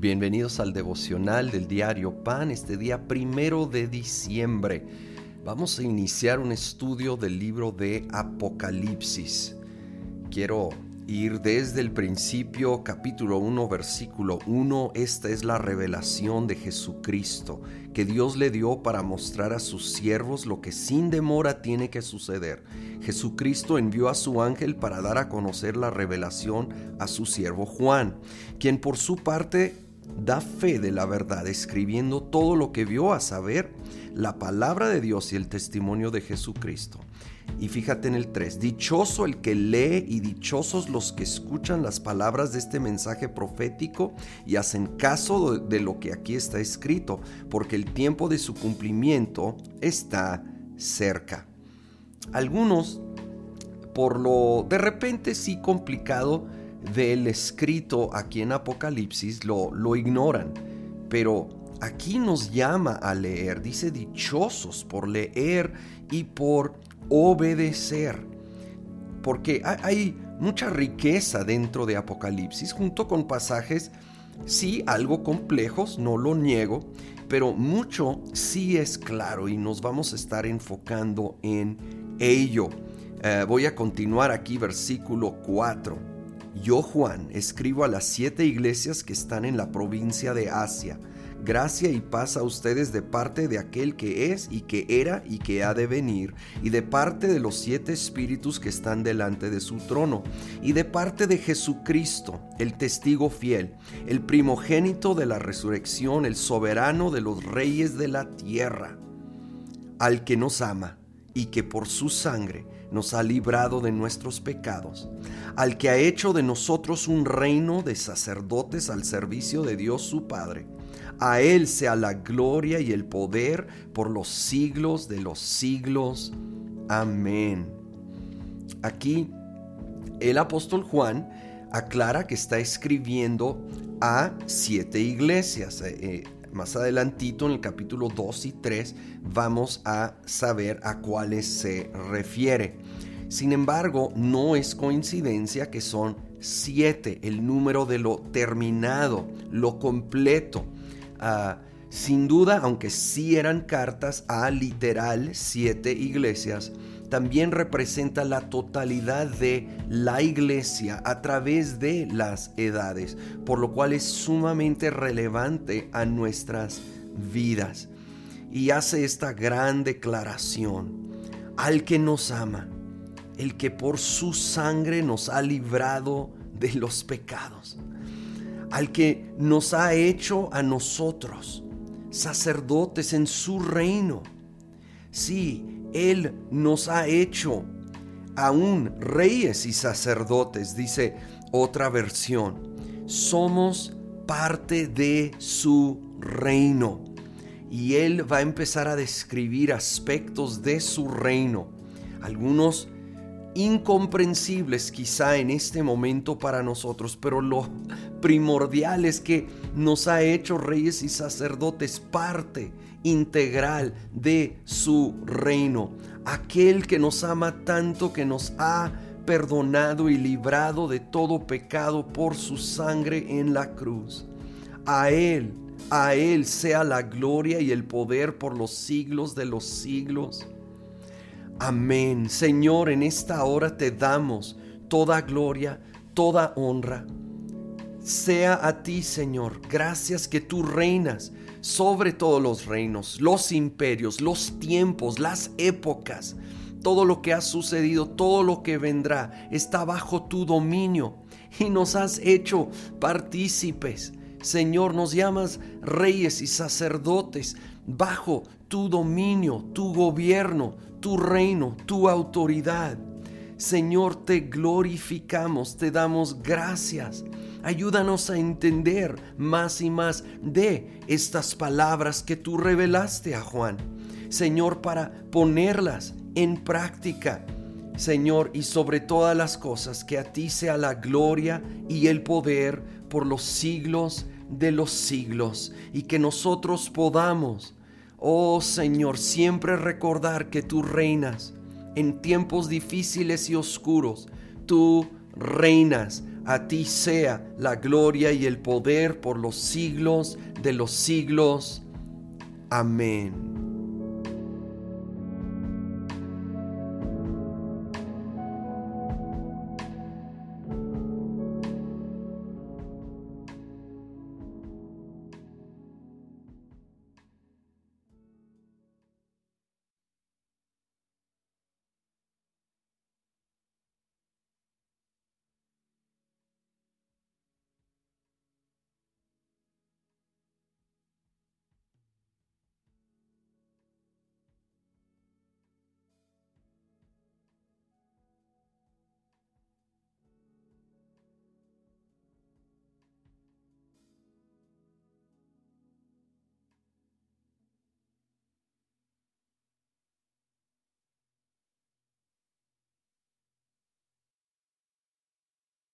Bienvenidos al devocional del diario Pan, este día primero de diciembre. Vamos a iniciar un estudio del libro de Apocalipsis. Quiero ir desde el principio, capítulo 1, versículo 1. Esta es la revelación de Jesucristo que Dios le dio para mostrar a sus siervos lo que sin demora tiene que suceder. Jesucristo envió a su ángel para dar a conocer la revelación a su siervo Juan, quien por su parte da fe de la verdad, escribiendo todo lo que vio a saber, la palabra de Dios y el testimonio de Jesucristo. Y fíjate en el 3, dichoso el que lee y dichosos los que escuchan las palabras de este mensaje profético y hacen caso de lo que aquí está escrito, porque el tiempo de su cumplimiento está cerca. Algunos, por lo de repente sí complicado, del escrito aquí en Apocalipsis lo, lo ignoran, pero aquí nos llama a leer, dice dichosos por leer y por obedecer, porque hay mucha riqueza dentro de Apocalipsis, junto con pasajes, sí, algo complejos, no lo niego, pero mucho sí es claro y nos vamos a estar enfocando en ello. Eh, voy a continuar aquí, versículo 4. Yo, Juan, escribo a las siete iglesias que están en la provincia de Asia. Gracia y paz a ustedes de parte de aquel que es y que era y que ha de venir, y de parte de los siete espíritus que están delante de su trono, y de parte de Jesucristo, el testigo fiel, el primogénito de la resurrección, el soberano de los reyes de la tierra, al que nos ama y que por su sangre nos ha librado de nuestros pecados, al que ha hecho de nosotros un reino de sacerdotes al servicio de Dios su Padre. A Él sea la gloria y el poder por los siglos de los siglos. Amén. Aquí el apóstol Juan aclara que está escribiendo a siete iglesias. Eh, eh, más adelantito en el capítulo 2 y 3 vamos a saber a cuáles se refiere. Sin embargo, no es coincidencia que son siete, el número de lo terminado, lo completo. Ah, sin duda, aunque sí eran cartas a literal siete iglesias, también representa la totalidad de la iglesia a través de las edades, por lo cual es sumamente relevante a nuestras vidas. Y hace esta gran declaración, al que nos ama, el que por su sangre nos ha librado de los pecados, al que nos ha hecho a nosotros sacerdotes en su reino. Sí, él nos ha hecho aún reyes y sacerdotes, dice otra versión. Somos parte de su reino. Y Él va a empezar a describir aspectos de su reino, algunos incomprensibles quizá en este momento para nosotros, pero lo primordial es que nos ha hecho reyes y sacerdotes parte integral de su reino. Aquel que nos ama tanto que nos ha perdonado y librado de todo pecado por su sangre en la cruz. A Él, a Él sea la gloria y el poder por los siglos de los siglos. Amén. Señor, en esta hora te damos toda gloria, toda honra. Sea a ti, Señor, gracias que tú reinas sobre todos los reinos, los imperios, los tiempos, las épocas. Todo lo que ha sucedido, todo lo que vendrá, está bajo tu dominio y nos has hecho partícipes. Señor, nos llamas reyes y sacerdotes bajo tu dominio, tu gobierno, tu reino, tu autoridad. Señor, te glorificamos, te damos gracias. Ayúdanos a entender más y más de estas palabras que tú revelaste a Juan. Señor, para ponerlas en práctica. Señor, y sobre todas las cosas, que a ti sea la gloria y el poder por los siglos de los siglos, y que nosotros podamos, oh Señor, siempre recordar que tú reinas en tiempos difíciles y oscuros, tú reinas A ti sea la gloria y el poder por los siglos de los siglos. Amén.